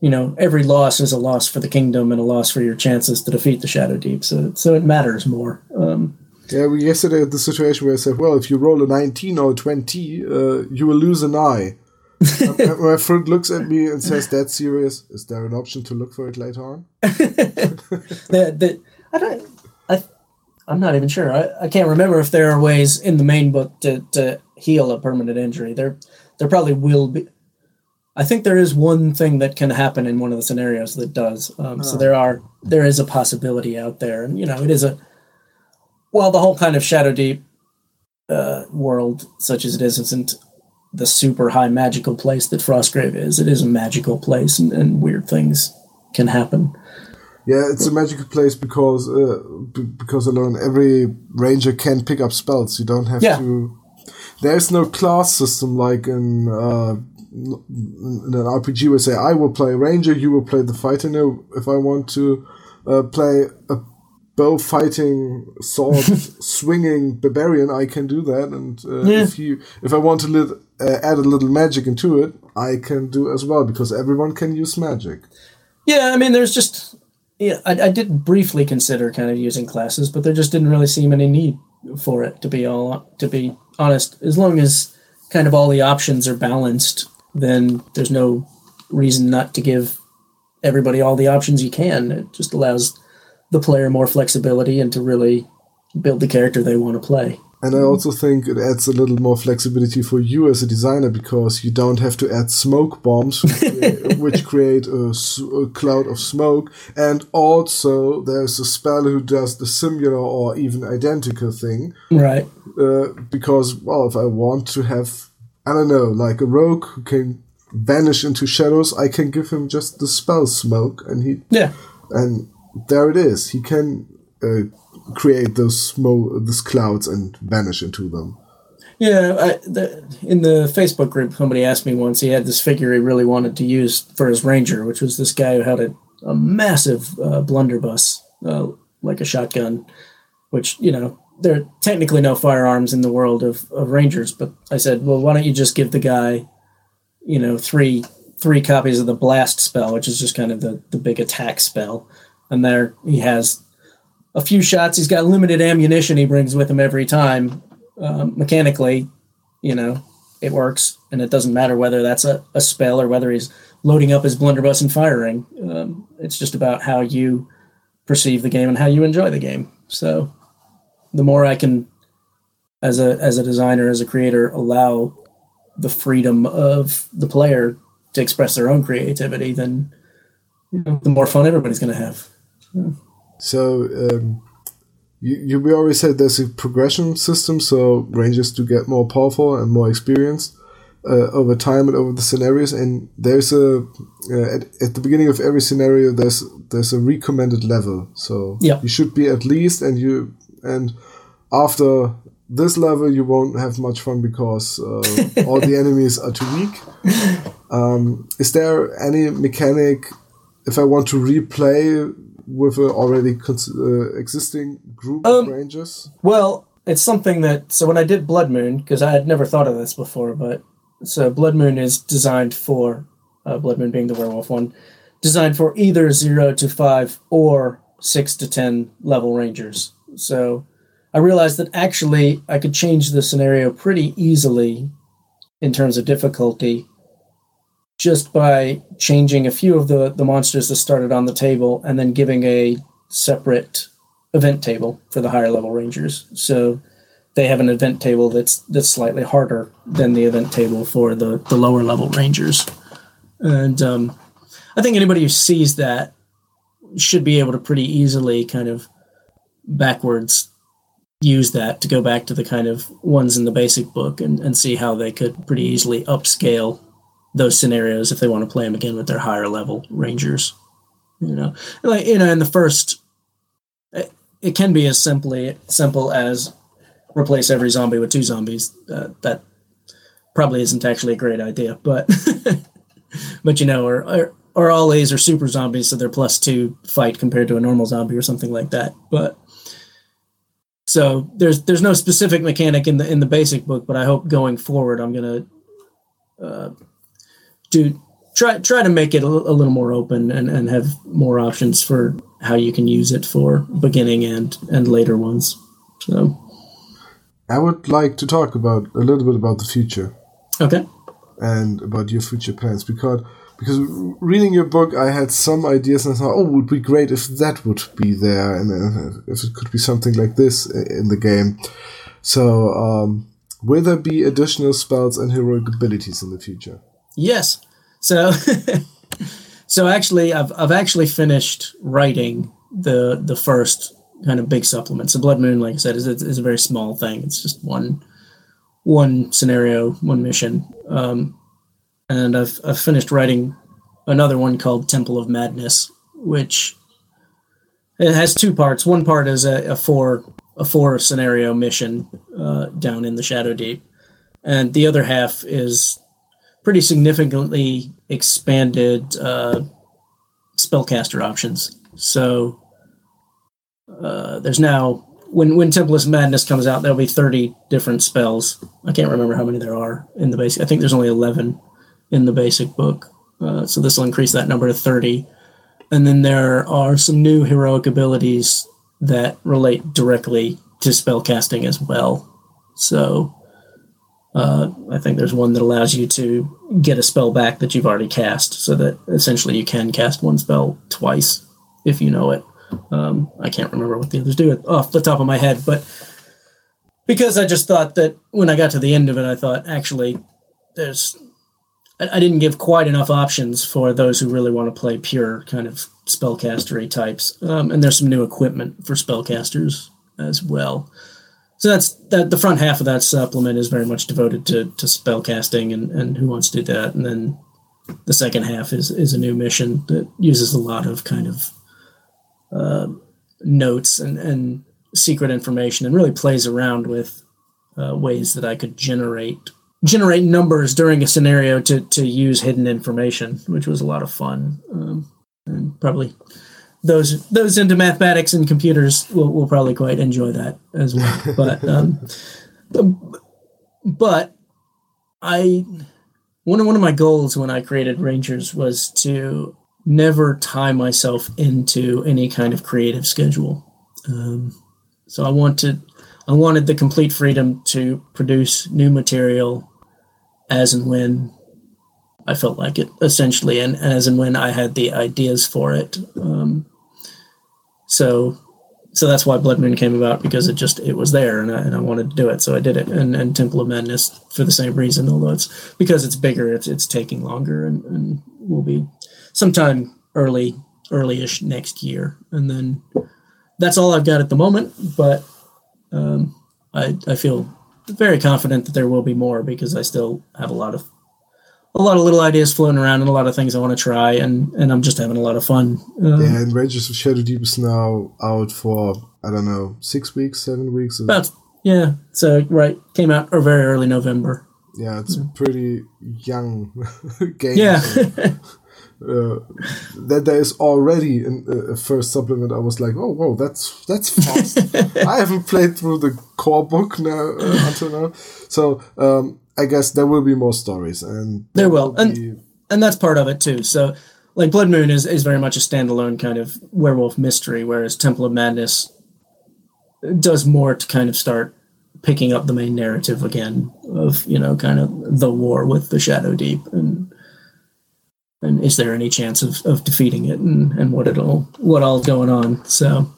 you know every loss is a loss for the kingdom and a loss for your chances to defeat the Shadow Deep. So so it matters more. Um, Yeah, we yesterday had the situation where I said, well, if you roll a 19 or a 20, uh, you will lose an eye. my friend looks at me and says, that's serious. Is there an option to look for it later on? the, the, I don't. I, I'm not even sure. I, I can't remember if there are ways in the main book to, to heal a permanent injury. There there probably will be. I think there is one thing that can happen in one of the scenarios that does. Um, So there are there is a possibility out there, and you know it is a. well the whole kind of Shadow Deep uh, world, such as it is, isn't the super high magical place that Frostgrave is. It is a magical place, and, and weird things can happen. Yeah, it's a magical place because uh, b- because alone every ranger can pick up spells. You don't have Yeah. to. There's no class system like in, uh, in an RPG where say I will play ranger, you will play the fighter. No, if I want to uh, play a bow fighting, sword swinging barbarian, I can do that. And uh, Yeah. if you if I want to lit, uh, add a little magic into it, I can do as well because everyone can use magic. Yeah, I mean, there's just yeah. I, I did briefly consider kind of using classes, but there just didn't really seem any need for it. To be all to be honest, as long as kind of all the options are balanced, then there's no reason not to give everybody all the options you can. It just allows the player more flexibility and to really build the character they want to play. And I also think it adds a little more flexibility for you as a designer because you don't have to add smoke bombs, which create, a, create a, s- a cloud of smoke. And also, there's a spell who does the similar or even identical thing. Right. Uh, because, well, if I want to have, I don't know, like a rogue who can vanish into shadows, I can give him just the spell smoke, and he Yeah. and there it is. He can uh, create those smoke, those clouds, and vanish into them. Yeah, I, the, in the Facebook group, somebody asked me once. He had this figure he really wanted to use for his ranger, which was this guy who had a, a massive uh, blunderbuss, uh, like a shotgun. Which you know, there are technically no firearms in the world of, of rangers. But I said, well, why don't you just give the guy, you know, three three copies of the blast spell, which is just kind of the the big attack spell, and there he has a few shots. He's got limited ammunition he brings with him every time, um, mechanically, you know, it works, and it doesn't matter whether that's a, a spell or whether he's loading up his blunderbuss and firing. Um, it's just about how you perceive the game and how you enjoy the game. So, the more I can, as a as a designer, as a creator, allow the freedom of the player to express their own creativity, then you know, the more fun everybody's going to have. So um, you, you we always said there's a progression system, so rangers do get more powerful and more experienced uh, over time and over the scenarios. And there's a uh, at, at the beginning of every scenario there's there's a recommended level. So Yeah. you should be at least, and you and after this level you won't have much fun because uh, all the enemies are too weak. Um, is there any mechanic if I want to replay with a already cons- uh, existing group Um, of rangers? Well, it's something that so when I did Blood Moon because I had never thought of this before, but so Blood Moon is designed for uh, Blood Moon being the werewolf one, designed for either zero to five or six to ten level rangers. So I realized that actually I could change the scenario pretty easily in terms of difficulty just by changing a few of the, the monsters that started on the table and then giving a separate event table for the higher level rangers. So they have an event table that's that's slightly harder than the event table for the, the lower level rangers. And um, I think anybody who sees that should be able to pretty easily kind of backwards use that to go back to the kind of ones in the basic book and, and see how they could pretty easily upscale those scenarios if they want to play them again with their higher level rangers. You know, like you know, in the first, it, it can be as simply simple as replace every zombie with two zombies. Uh, that probably isn't actually a great idea, but but you know, or, or or all A's are super zombies, so they're plus two fight compared to a normal zombie or something like that. But so there's there's no specific mechanic in the in the basic book, but I hope going forward I'm gonna uh, do try try to make it a, a little more open and, and have more options for how you can use it for beginning and and later ones. So I would like to talk about a little bit about the future. Okay. And about your future plans because because reading your book, I had some ideas and I thought, oh, it would be great if that would be there and uh, if it could be something like this in the game. So, um, will there be additional spells and heroic abilities in the future? Yes. So, so actually, I've I've actually finished writing the the first kind of big supplement. So, Blood Moon, like I said, is is a very small thing. It's just one one scenario, one mission. Um, and I've I've finished writing another one called Temple of Madness, which it has two parts. One part is a, a four a four scenario mission uh, down in the Shadow Deep, and the other half is pretty significantly expanded uh, spellcaster options. So uh, there's now when when Temple of Madness comes out, there'll be 30 different spells. I can't remember how many there are in the base. I think there's only 11 in the basic book. Uh, so this will increase that number to 30. And then there are some new heroic abilities that relate directly to spell casting as well. So uh, I think there's one that allows you to get a spell back that you've already cast, so that essentially you can cast one spell twice if you know it. Um, I can't remember what the others do off the top of my head, but because I just thought that when I got to the end of it, I thought actually there's I, didn't give quite enough options for those who really want to play pure kind of spellcastery types. Um, and there's some new equipment for spellcasters as well. So that's that. The front half of that supplement is very much devoted to to spellcasting and and who wants to do that. And then the second half is is a new mission that uses a lot of kind of uh, notes and and secret information and really plays around with uh, ways that I could generate generate numbers during a scenario to to use hidden information, which was a lot of fun. Um, and probably those those into mathematics and computers will, will probably quite enjoy that as well. But um, but I one of one of my goals when I created Rangers was to never tie myself into any kind of creative schedule. Um, so I wanted I wanted the complete freedom to produce new material as and when I felt like it, essentially, and as and when I had the ideas for it. Um, so, so that's why Blood Moon came about because it just it was there, and I, and I wanted to do it, so I did it. And, and Temple of Madness for the same reason, although it's because it's bigger, it's it's taking longer, and, and will be sometime early early-ish next year, and then that's all I've got at the moment. But um, I I feel very confident that there will be more because I still have a lot of a lot of little ideas floating around and a lot of things I want to try and and I'm just having a lot of fun. Um, yeah, and Rangers of Shadow Deep is now out for I don't know six weeks, seven weeks. About yeah, so right came out or very early November. Yeah, it's a pretty young game. Yeah. uh, that there is already in, a first supplement, I was like, oh, whoa, that's that's fast. I haven't played through the core book now uh, until now, so um, I guess there will be more stories, and there, there will, will and be... and that's part of it too. So, like Blood Moon is is very much a standalone kind of werewolf mystery, whereas Temple of Madness does more to kind of start picking up the main narrative again of you know kind of the war with the Shadow Deep and and is there any chance of, of defeating it and, and what it'll what all's going on so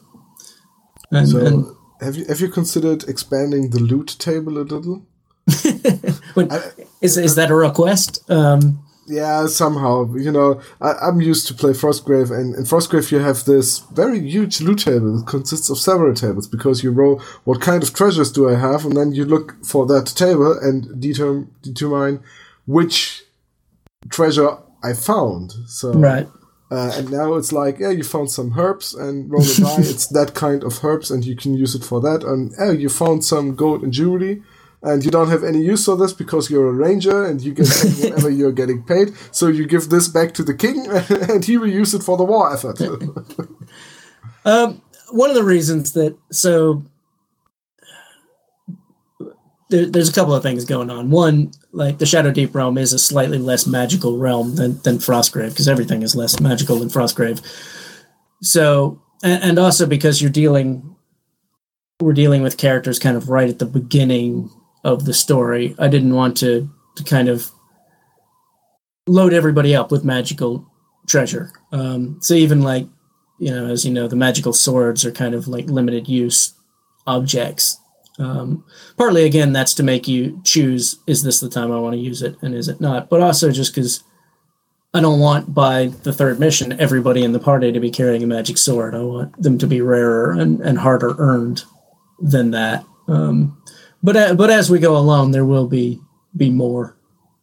and, so and, have you have you considered expanding the loot table a little when, I, is, is that a request um, yeah, somehow. You know, I, am used to play Frostgrave, and in Frostgrave you have this very huge loot table that consists of several tables because you roll what kind of treasures do I have, and then you look for that table and determine determine which treasure I found. So right. Uh, and now it's like, yeah, you found some herbs and roll a die. it's that kind of herbs, and you can use it for that. And oh, you found some gold and jewelry and you don't have any use for this because you're a ranger and you get whatever you're getting paid. So you give this back to the king, and he will use it for the war effort. um, one of the reasons that so there, there's a couple of things going on. One, like the Shadow Deep realm is a slightly less magical realm than than Frostgrave because everything is less magical than Frostgrave. So, and, and also because you're dealing we're dealing with characters kind of right at the beginning of the story. I didn't want to to kind of load everybody up with magical treasure. Um, so even like you know, as you know, the magical swords are kind of like limited use objects. Um, partly again, that's to make you choose: is this the time I want to use it, and is it not? But also just because I don't want by the third mission everybody in the party to be carrying a magic sword. I want them to be rarer and, and harder earned than that. Um, but uh, but as we go along, there will be be more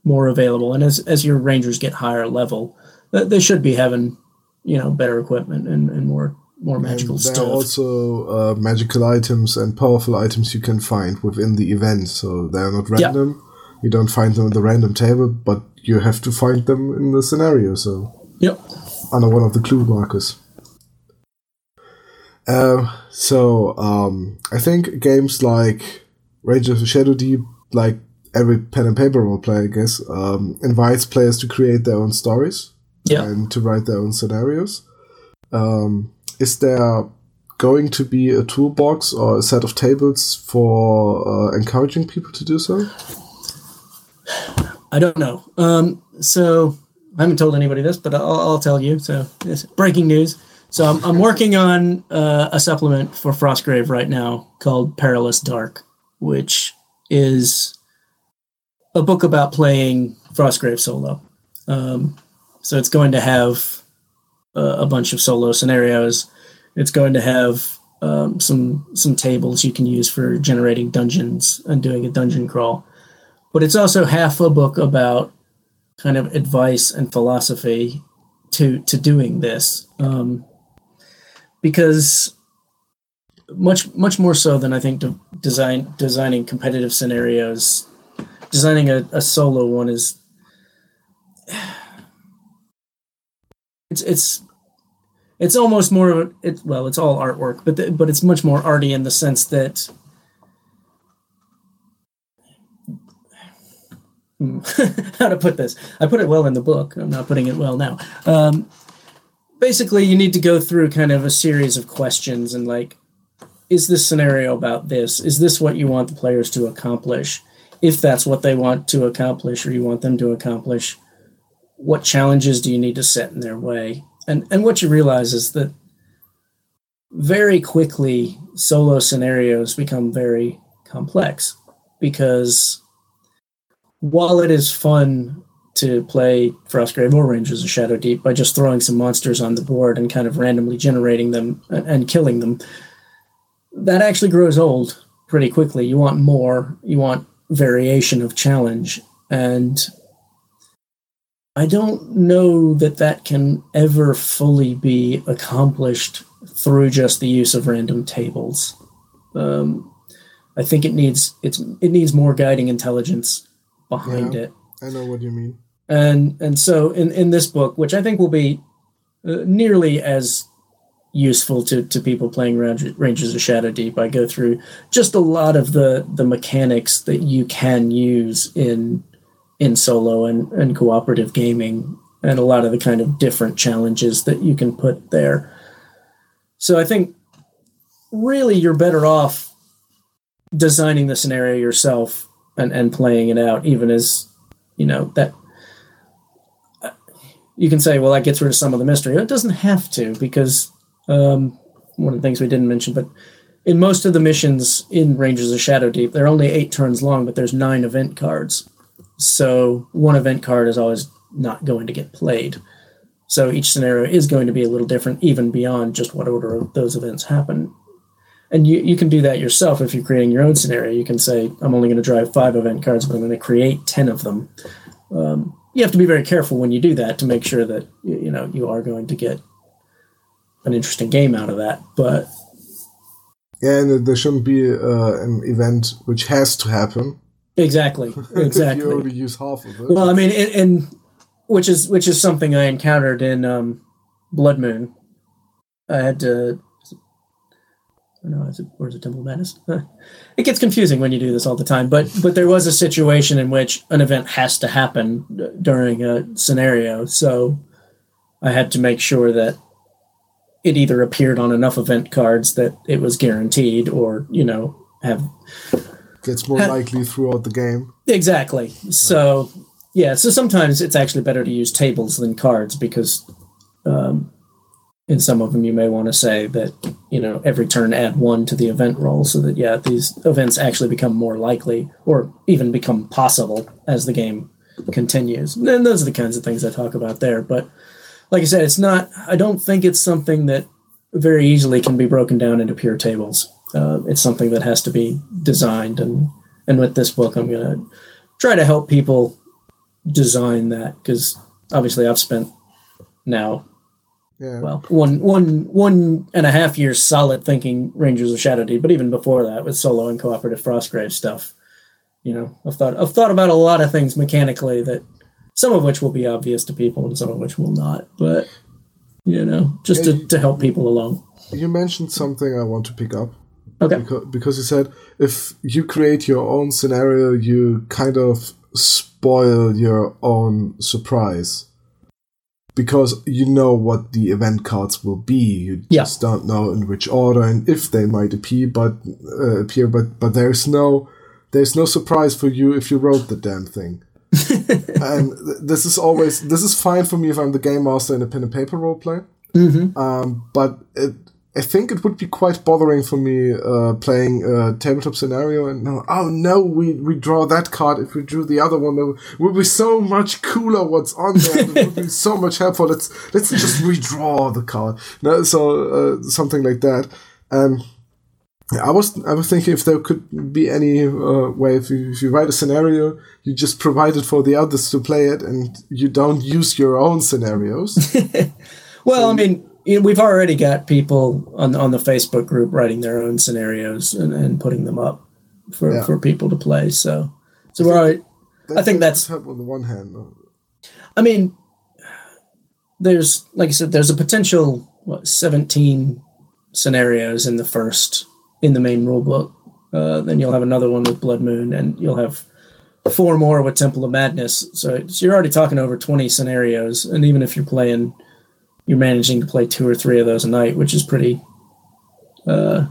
more available, and as as your rangers get higher level, they should be having you know better equipment and, and more more magical and there stuff. There are also uh, magical items and powerful items you can find within the event, so they are not random. Yeah. You don't find them at the random table, but you have to find them in the scenario. So yep, under one of the clue markers. Uh, so um, I think games like Rangers of Shadow Deep, like every pen and paper role player, I guess, um, invites players to create their own stories yeah. and to write their own scenarios. Um, is there going to be a toolbox or a set of tables for uh, encouraging people to do so? I don't know. Um, so I haven't told anybody this, but I'll, I'll tell you. So this breaking news. So I'm, I'm working on uh, a supplement for Frostgrave right now called Perilous Dark which is a book about playing Frostgrave solo. Um, so it's going to have a, a, bunch of solo scenarios. It's going to have um, some some tables you can use for generating dungeons and doing a dungeon crawl. But it's also half a book about kind of advice and philosophy to to doing this. Um, because much much more so than I think de- design designing competitive scenarios. Designing a, a solo one is it's it's it's almost more of a, it well it's all artwork but the, but it's much more arty in the sense that how to put this i put it well in the book i'm not putting it well now um, basically you need to go through kind of a series of questions and like is this scenario about this? Is this what you want the players to accomplish? If that's what they want to accomplish or you want them to accomplish, what challenges do you need to set in their way? And and what you realize is that very quickly solo scenarios become very complex because while it is fun to play Frostgrave or Rangers of Shadow Deep by just throwing some monsters on the board and kind of randomly generating them and, and killing them, that actually grows old pretty quickly. You want more, you want variation of challenge. And I don't know that that can ever fully be accomplished through just the use of random tables. Um, I think it needs it's it needs more guiding intelligence behind yeah, it. I know what you mean. And and so in in this book, which I think will be uh, nearly as useful to, to people playing Rangers of Shadow Deep. I go through just a lot of the the mechanics that you can use in in solo and, and cooperative gaming and a lot of the kind of different challenges that you can put there. So I think really you're better off designing the scenario yourself and, and playing it out, even as you know that you can say, well, that gets rid of some of the mystery. It doesn't have to because um, one of the things we didn't mention, but in most of the missions in Rangers of Shadow Deep, they're only eight turns long, but there's nine event cards. So one event card is always not going to get played. So each scenario is going to be a little different, even beyond just what order those events happen. And you, you can do that yourself if you're creating your own scenario. You can say, I'm only going to drive five event cards, but I'm going to create 10 of them. Um, you have to be very careful when you do that to make sure that you know you are going to get an interesting game out of that. But yeah, and there shouldn't be uh, an event which has to happen. Exactly. Exactly. you only use half of it. Well, I mean, and, and which is which is something I encountered in um, Blood Moon. I had to. No, is it, where's the Temple of Madness? it gets confusing when you do this all the time. But but there was a situation in which an event has to happen during a scenario, so I had to make sure that it either appeared on enough event cards that it was guaranteed, or you know have gets more likely throughout the game. Exactly. So yeah, so sometimes it's actually better to use tables than cards because um, in some of them you may want to say that you know every turn add one to the event roll so that yeah these events actually become more likely or even become possible as the game continues. And those are the kinds of things I talk about there. But like I said, it's not. I don't think it's something that very easily can be broken down into pure tables. Uh, it's something that has to be designed and and with this book i'm going to try to help people design that because obviously I've spent now yeah. well one one one and a half years solid thinking Rangers of Shadow Deep, but even before that with solo and cooperative Frostgrave stuff, you know, I've thought I've thought about a lot of things mechanically that some of which will be obvious to people and some of which will not, but you know, just yeah, to, you, to help people along. You mentioned something I want to pick up. Okay. Because, because you said if you create your own scenario, you kind of spoil your own surprise because you know what the event cards will be. You yeah. just don't know in which order and if they might appear, but uh, appear. But but there's no there's no surprise for you if you wrote the damn thing. and th- this is always this is fine for me if I'm the game master in a pen and paper role play. Mm-hmm. Um, but it I think it would be quite bothering for me uh, playing a tabletop scenario and no, oh no, we, we draw that card. If we drew the other one, it would be so much cooler. What's on there it would be so much helpful. Let's let's just redraw the card. No, so uh, something like that. Um, I was I was thinking if there could be any uh, way if you, if you write a scenario, you just provide it for the others to play it, and you don't use your own scenarios. well, so, I mean you know, we've already got people on on the Facebook group writing their own scenarios and, and putting them up for, yeah. for people to play. So so we're already, I think that's on the one hand. I mean, there's like I said, there's a potential what 17 scenarios in the first in the main rule book. Uh, then you'll have another one with Blood Moon, and you'll have four more with Temple of Madness. So, so you're already talking over 20 scenarios, and even if you're playing you're managing to play two or three of those a night, which is pretty uh,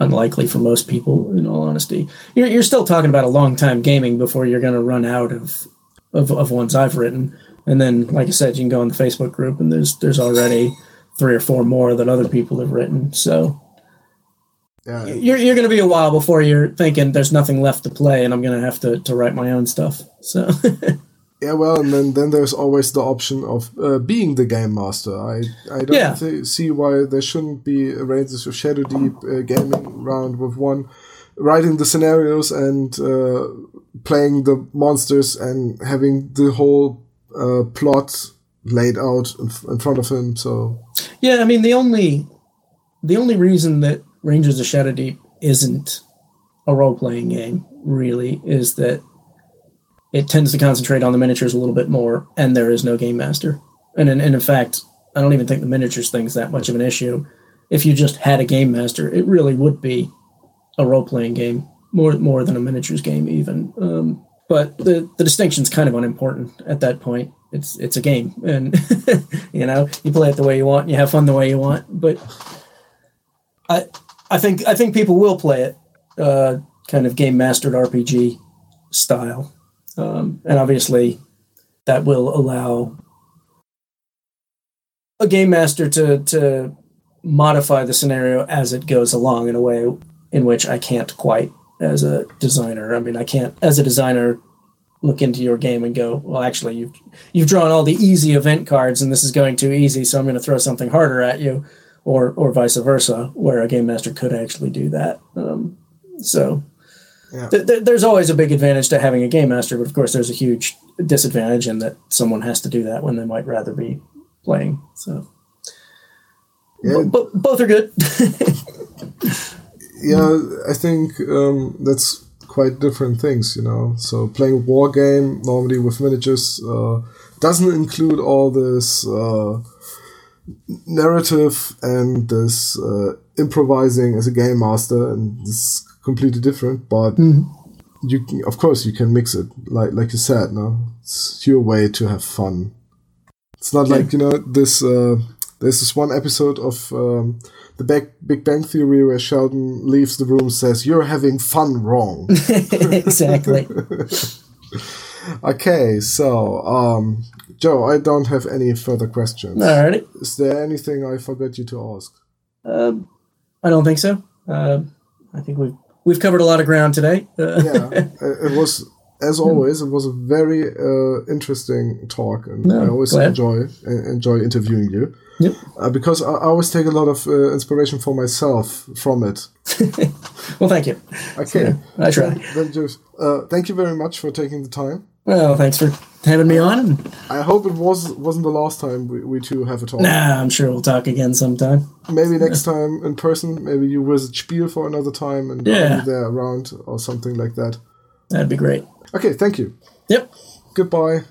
unlikely for most people. In all honesty, you're, you're still talking about a long time gaming before you're going to run out of, of of ones I've written. And then, like I said, you can go in the Facebook group, and there's there's already three or four more that other people have written. So yeah. you're you're going to be a while before you're thinking there's nothing left to play, and I'm going to have to to write my own stuff. So. Yeah, well, and then, then there's always the option of uh, being the game master. I I don't yeah. th- see why there shouldn't be a Rangers of Shadow Deep uh, gaming round with one writing the scenarios and uh, playing the monsters and having the whole uh, plot laid out in, f- in front of him. So yeah, I mean the only the only reason that Rangers of Shadow Deep isn't a role playing game really is that it tends to concentrate on the miniatures a little bit more, and there is no game master. And in, and in fact, I don't even think the miniatures thing is that much of an issue. If you just had a game master, it really would be a role playing game more more than a miniatures game, even. Um, but the the distinction's kind of unimportant at that point. It's it's a game, and you know you play it the way you want, you have fun the way you want. But I I think I think people will play it, uh, kind of game mastered RPG style, um, and obviously that will allow a game master to to modify the scenario as it goes along in a way in which I can't quite as a designer. I mean, I can't as a designer look into your game and go, well, actually, you've you've drawn all the easy event cards, and this is going too easy, so I'm going to throw something harder at you, or or vice versa, where a game master could actually do that. Um, so. Yeah. Th- th- there's always a big advantage to having a game master, but of course, there's a huge disadvantage in that someone has to do that when they might rather be playing. So, Yeah. Bo- bo- both are good. yeah, I think um, that's quite different things, you know. So playing a war game normally with miniatures uh, doesn't include all this uh, narrative and this uh, improvising as a game master, and it's completely different. But you, can, of course, you can mix it, like like you said. No, it's your way to have fun. It's not like you know this. Uh, there's this one episode of um, the Big, Big Bang Theory where Sheldon leaves the room and says, You're having fun wrong. exactly. okay, so, um, Joe, I don't have any further questions. Is there anything I forgot you to ask? Um, I don't think so. Uh, I think we've we've covered a lot of ground today. Yeah, it it was, as always, it was a very uh, interesting talk, and No, I always enjoy enjoy interviewing you. Yep. Uh, because I, I always take a lot of uh, inspiration for myself from it. Well, thank you. Okay. I try. Then just, uh, thank you very much for taking the time. Well, thanks for having me on. I hope it was wasn't the last time we, we two have a talk. nah, I'm sure we'll talk again sometime. Maybe next time in person. Maybe you visit Spiel for another time and Yeah. There around or something like that. That'd be great. Okay, thank you. Yep. Goodbye.